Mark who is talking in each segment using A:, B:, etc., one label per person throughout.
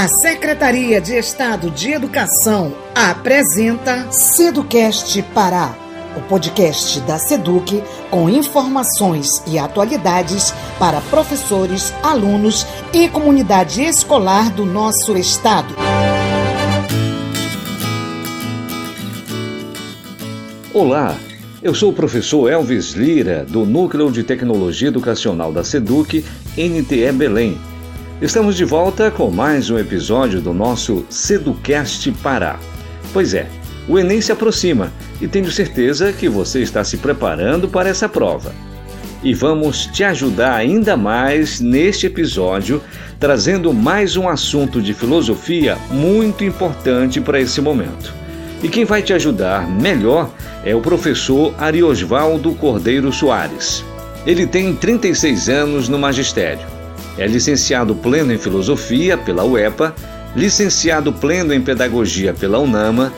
A: A Secretaria de Estado de Educação apresenta Seducast Pará, o podcast da Seduc com informações e atualidades para professores, alunos e comunidade escolar do nosso estado.
B: Olá, eu sou o professor Elvis Lira, do Núcleo de Tecnologia Educacional da SEDUC, NTE Belém. Estamos de volta com mais um episódio do nosso Seducast Pará. Pois é, o Enem se aproxima e tenho certeza que você está se preparando para essa prova. E vamos te ajudar ainda mais neste episódio, trazendo mais um assunto de filosofia muito importante para esse momento. E quem vai te ajudar melhor é o professor Ariosvaldo Cordeiro Soares. Ele tem 36 anos no magistério. É licenciado pleno em filosofia pela UEPA, licenciado pleno em pedagogia pela UNAMA,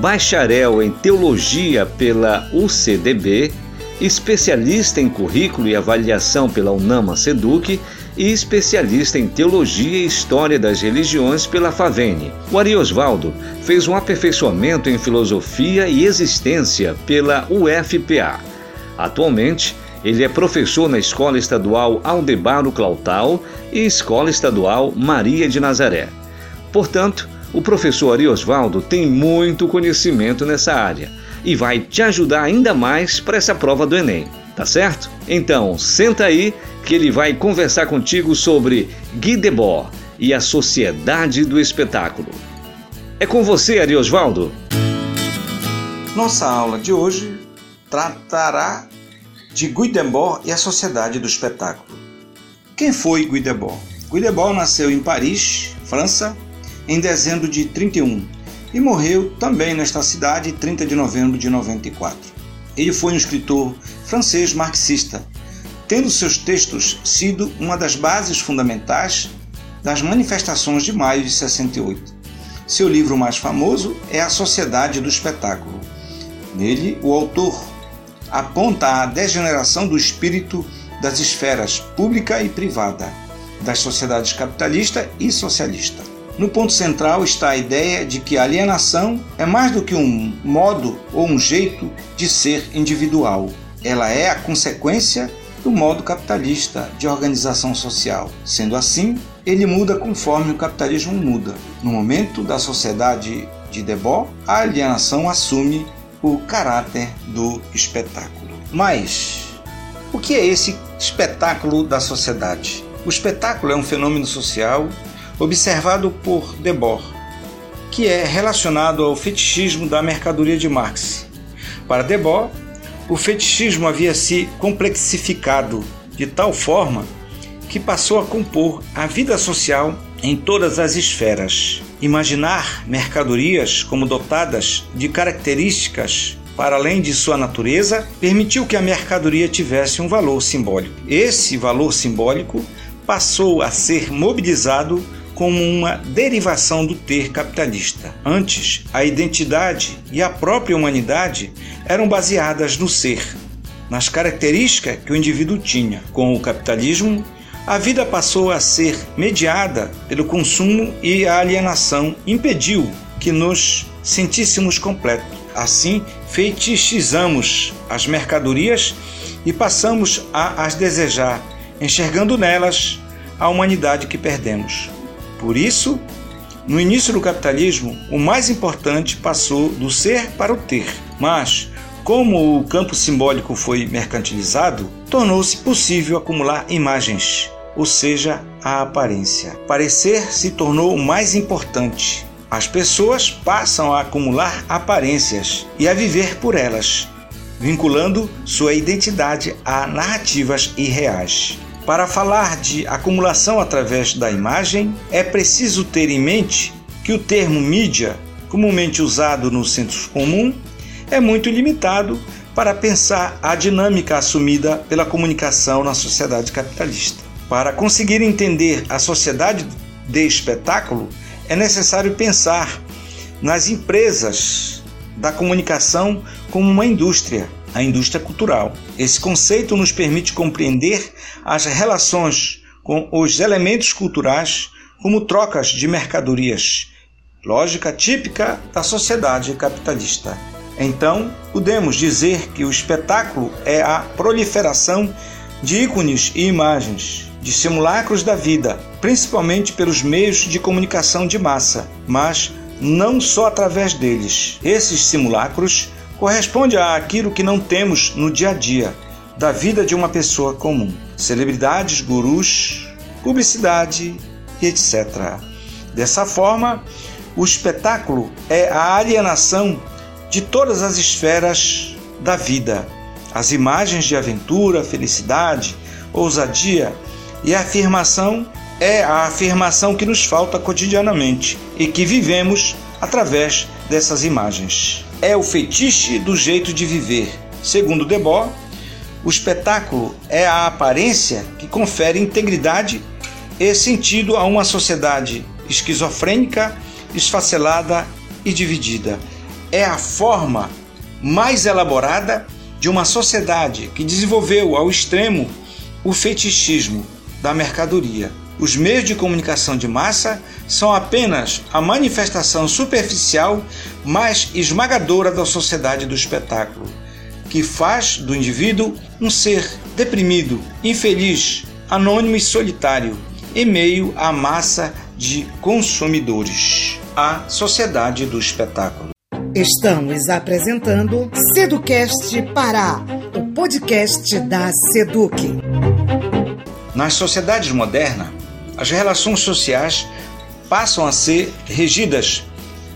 B: bacharel em teologia pela UCDB, especialista em currículo e avaliação pela UNAMA Seduc e especialista em teologia e história das religiões pela Favene. O Ari Osvaldo fez um aperfeiçoamento em filosofia e existência pela UFPA. Atualmente, ele é professor na Escola Estadual Aldebaro Clautal e Escola Estadual Maria de Nazaré. Portanto, o professor Ari Osvaldo tem muito conhecimento nessa área e vai te ajudar ainda mais para essa prova do Enem, tá certo? Então, senta aí que ele vai conversar contigo sobre Guy Debord e a sociedade do espetáculo. É com você, Ari Osvaldo.
C: Nossa aula de hoje tratará de Guy Debord e a sociedade do espetáculo. Quem foi Guy Debord? Guy Debord nasceu em Paris, França, em dezembro de 31 e morreu também nesta cidade 30 de novembro de 94. Ele foi um escritor francês marxista, tendo seus textos sido uma das bases fundamentais das manifestações de maio de 68. Seu livro mais famoso é A Sociedade do Espetáculo. Nele, o autor aponta a degeneração do espírito das esferas pública e privada, das sociedades capitalista e socialista. No ponto central está a ideia de que a alienação é mais do que um modo ou um jeito de ser individual. Ela é a consequência do modo capitalista de organização social. Sendo assim, ele muda conforme o capitalismo muda. No momento da sociedade de Debord, a alienação assume o caráter do espetáculo. Mas o que é esse espetáculo da sociedade? O espetáculo é um fenômeno social observado por Debord, que é relacionado ao fetichismo da mercadoria de Marx. Para Debord, o fetichismo havia se complexificado de tal forma que passou a compor a vida social em todas as esferas. Imaginar mercadorias como dotadas de características para além de sua natureza permitiu que a mercadoria tivesse um valor simbólico. Esse valor simbólico passou a ser mobilizado como uma derivação do ter capitalista. Antes, a identidade e a própria humanidade eram baseadas no ser, nas características que o indivíduo tinha. Com o capitalismo, a vida passou a ser mediada pelo consumo e a alienação impediu que nos sentíssemos completos. Assim, fetichizamos as mercadorias e passamos a as desejar, enxergando nelas a humanidade que perdemos. Por isso, no início do capitalismo, o mais importante passou do ser para o ter. Mas, como o campo simbólico foi mercantilizado, tornou-se possível acumular imagens, ou seja, a aparência. Parecer se tornou o mais importante. As pessoas passam a acumular aparências e a viver por elas, vinculando sua identidade a narrativas irreais. Para falar de acumulação através da imagem, é preciso ter em mente que o termo mídia, comumente usado no senso comum, é muito limitado para pensar a dinâmica assumida pela comunicação na sociedade capitalista. Para conseguir entender a sociedade de espetáculo, é necessário pensar nas empresas da comunicação como uma indústria a indústria cultural. Esse conceito nos permite compreender as relações com os elementos culturais como trocas de mercadorias, lógica típica da sociedade capitalista. Então, podemos dizer que o espetáculo é a proliferação de ícones e imagens, de simulacros da vida, principalmente pelos meios de comunicação de massa, mas não só através deles. Esses simulacros correspondem àquilo que não temos no dia a dia da vida de uma pessoa comum. Celebridades, gurus, publicidade e etc. Dessa forma, o espetáculo é a alienação de todas as esferas da vida. As imagens de aventura, felicidade, ousadia e afirmação é a afirmação que nos falta cotidianamente e que vivemos através dessas imagens. É o fetiche do jeito de viver. Segundo Debord, o espetáculo é a aparência que confere integridade e sentido a uma sociedade esquizofrênica esfacelada e dividida. É a forma mais elaborada de uma sociedade que desenvolveu ao extremo o fetichismo da mercadoria. Os meios de comunicação de massa são apenas a manifestação superficial, mas esmagadora da sociedade do espetáculo, que faz do indivíduo um ser deprimido, infeliz, anônimo e solitário, em meio à massa de consumidores a Sociedade do Espetáculo.
A: Estamos apresentando Seducast Pará, o podcast da Seduc.
C: Nas sociedades modernas, as relações sociais passam a ser regidas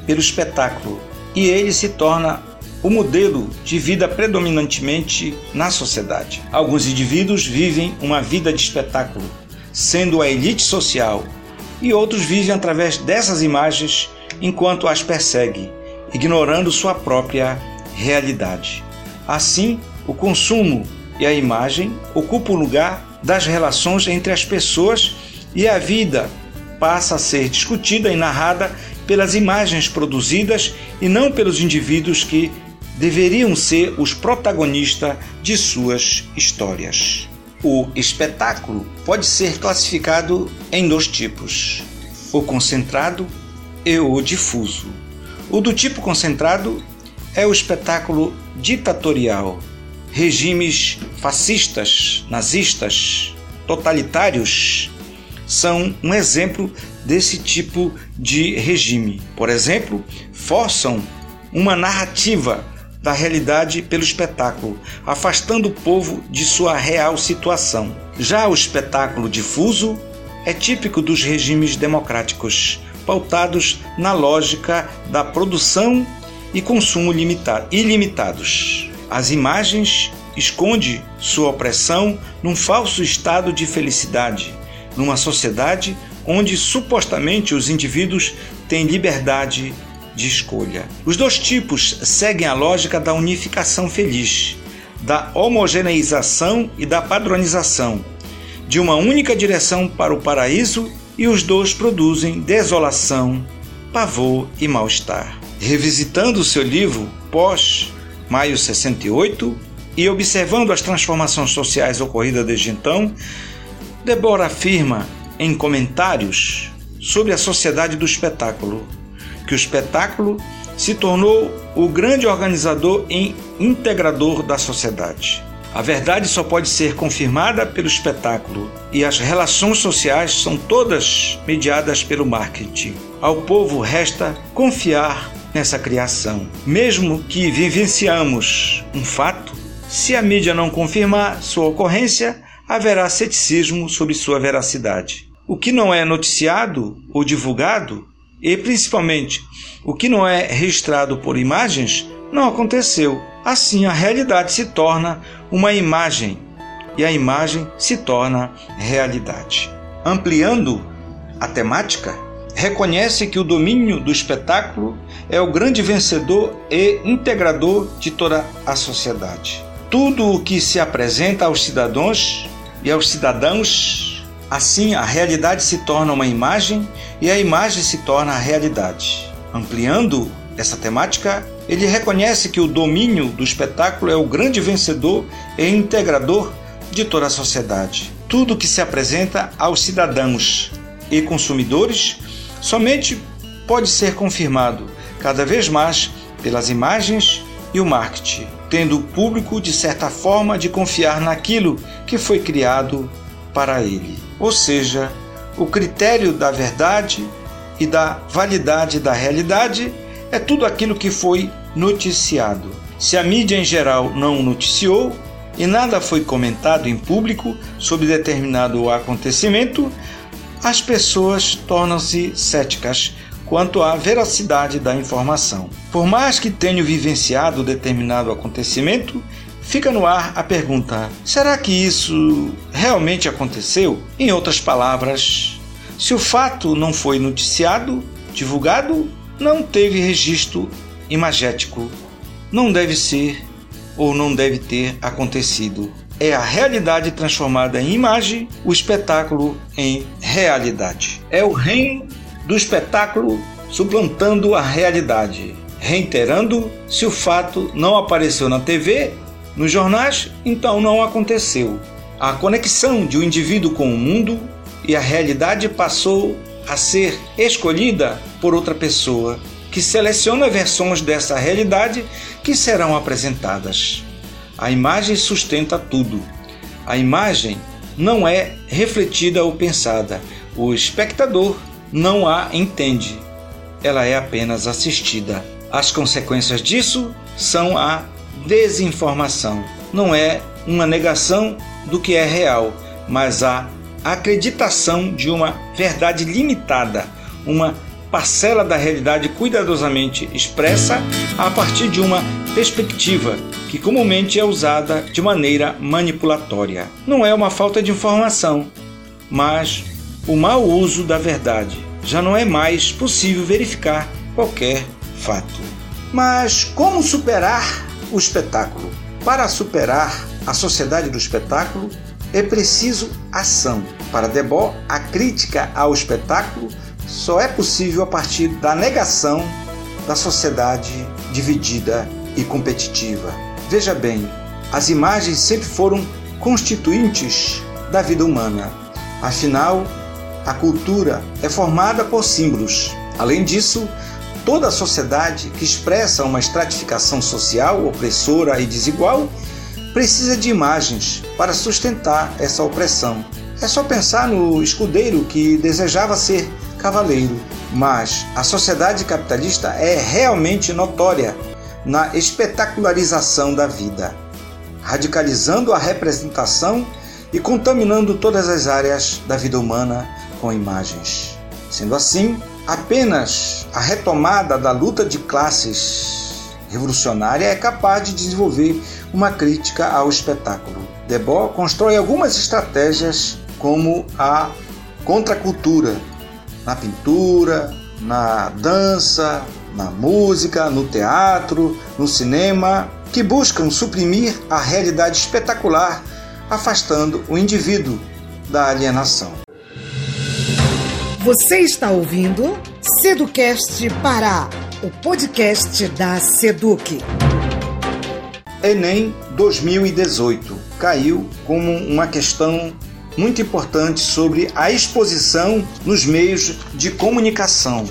C: pelo espetáculo e ele se torna o modelo de vida predominantemente na sociedade. Alguns indivíduos vivem uma vida de espetáculo, sendo a elite social e outros vivem através dessas imagens enquanto as persegue, ignorando sua própria realidade. Assim, o consumo e a imagem ocupam o lugar das relações entre as pessoas e a vida passa a ser discutida e narrada pelas imagens produzidas e não pelos indivíduos que deveriam ser os protagonistas de suas histórias. O espetáculo pode ser classificado em dois tipos: o concentrado e o difuso. O do tipo concentrado é o espetáculo ditatorial. Regimes fascistas, nazistas, totalitários são um exemplo desse tipo de regime. Por exemplo, forçam uma narrativa da realidade pelo espetáculo, afastando o povo de sua real situação. Já o espetáculo difuso é típico dos regimes democráticos, pautados na lógica da produção e consumo ilimitados. As imagens esconde sua opressão num falso estado de felicidade, numa sociedade onde supostamente os indivíduos têm liberdade de escolha. Os dois tipos seguem a lógica da unificação feliz, da homogeneização e da padronização, de uma única direção para o paraíso e os dois produzem desolação, pavor e mal-estar. Revisitando seu livro pós maio 68 e observando as transformações sociais ocorridas desde então, Deborah afirma em comentários sobre a sociedade do espetáculo que o espetáculo se tornou o grande organizador e integrador da sociedade. A verdade só pode ser confirmada pelo espetáculo e as relações sociais são todas mediadas pelo marketing. Ao povo resta confiar nessa criação. Mesmo que vivenciamos um fato, se a mídia não confirmar sua ocorrência, haverá ceticismo sobre sua veracidade. O que não é noticiado ou divulgado e principalmente, o que não é registrado por imagens não aconteceu. Assim, a realidade se torna uma imagem e a imagem se torna realidade. Ampliando a temática, reconhece que o domínio do espetáculo é o grande vencedor e integrador de toda a sociedade. Tudo o que se apresenta aos cidadãos e aos cidadãos Assim, a realidade se torna uma imagem e a imagem se torna a realidade. Ampliando essa temática, ele reconhece que o domínio do espetáculo é o grande vencedor e integrador de toda a sociedade. Tudo que se apresenta aos cidadãos e consumidores somente pode ser confirmado cada vez mais pelas imagens e o marketing, tendo o público de certa forma de confiar naquilo que foi criado para ele. Ou seja, o critério da verdade e da validade da realidade é tudo aquilo que foi noticiado. Se a mídia em geral não noticiou e nada foi comentado em público sobre determinado acontecimento, as pessoas tornam-se céticas quanto à veracidade da informação. Por mais que tenham vivenciado determinado acontecimento, fica no ar a pergunta: será que isso realmente aconteceu? Em outras palavras, se o fato não foi noticiado, divulgado, não teve registro imagético, não deve ser ou não deve ter acontecido. É a realidade transformada em imagem, o espetáculo em realidade. É o reino do espetáculo suplantando a realidade. Reiterando, se o fato não apareceu na TV, nos jornais, então não aconteceu. A conexão de um indivíduo com o mundo e a realidade passou a ser escolhida por outra pessoa, que seleciona versões dessa realidade que serão apresentadas. A imagem sustenta tudo. A imagem não é refletida ou pensada. O espectador não a entende. Ela é apenas assistida. As consequências disso são a desinformação. Não é uma negação do que é real, mas a acreditação de uma verdade limitada, uma parcela da realidade cuidadosamente expressa a partir de uma perspectiva que comumente é usada de maneira manipulatória. Não é uma falta de informação, mas o mau uso da verdade. Já não é mais possível verificar qualquer fato. Mas como superar o espetáculo? Para superar a sociedade do espetáculo, é preciso ação. Para Debord, a crítica ao espetáculo só é possível a partir da negação da sociedade dividida e competitiva. Veja bem, as imagens sempre foram constituintes da vida humana. Afinal, a cultura é formada por símbolos. Além disso, toda a sociedade que expressa uma estratificação social opressora e desigual precisa de imagens para sustentar essa opressão. É só pensar no escudeiro que desejava ser cavaleiro, mas a sociedade capitalista é realmente notória na espetacularização da vida, radicalizando a representação e contaminando todas as áreas da vida humana com imagens. Sendo assim, apenas a retomada da luta de classes revolucionária é capaz de desenvolver uma crítica ao espetáculo. Debord constrói algumas estratégias como a contracultura na pintura, na dança, na música, no teatro, no cinema, que buscam suprimir a realidade espetacular, afastando o indivíduo da alienação.
A: Você está ouvindo Seducast Pará, o podcast da Seduc.
C: Enem 2018 caiu como uma questão muito importante sobre a exposição nos meios de comunicação.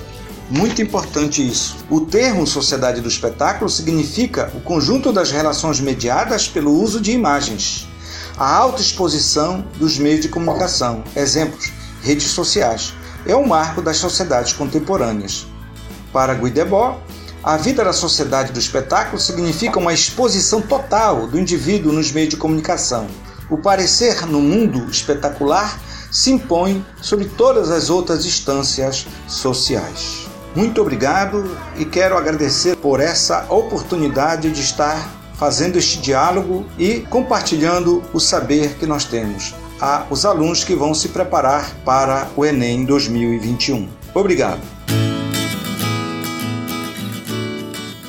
C: Muito importante isso. O termo sociedade do espetáculo significa o conjunto das relações mediadas pelo uso de imagens. A alta exposição dos meios de comunicação, exemplos, redes sociais, é um marco das sociedades contemporâneas. Para Guy Debord, a vida da sociedade do espetáculo significa uma exposição total do indivíduo nos meios de comunicação, o parecer no mundo espetacular se impõe sobre todas as outras instâncias sociais. Muito obrigado e quero agradecer por essa oportunidade de estar fazendo este diálogo e compartilhando o saber que nós temos a os alunos que vão se preparar para o Enem 2021. Obrigado.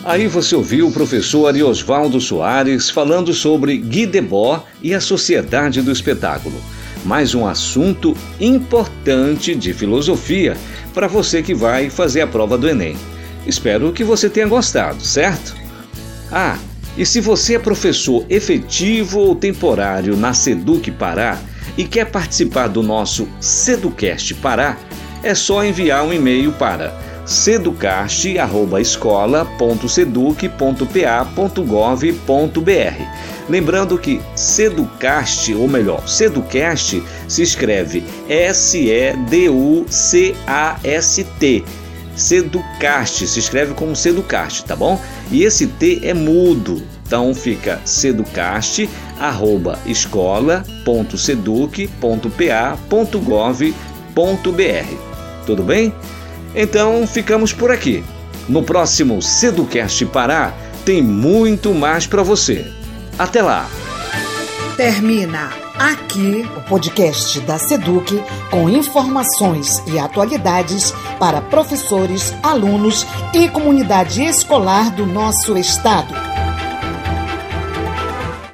B: Aí você ouviu o professor Ariosvaldo Soares falando sobre Guy Debord e a sociedade do espetáculo. Mais um assunto importante de filosofia para você que vai fazer a prova do Enem. Espero que você tenha gostado, certo? Ah, e se você é professor efetivo ou temporário na Seduc Pará e quer participar do nosso Seducast Pará, é só enviar um e-mail para seducast@escola.seduc.pa.gov.br. Lembrando que Seducast, ou melhor, Seducast se escreve S E D U C A S T. Seducast se escreve como Seducast, tá bom? E esse T é mudo. Então fica seducast@escola.seduc.pa.gov.br. Tudo bem? Então ficamos por aqui. No próximo Seducast Pará tem muito mais para você. Até lá.
A: Termina aqui o podcast da Seduc com informações e atualidades para professores, alunos e comunidade escolar do nosso estado.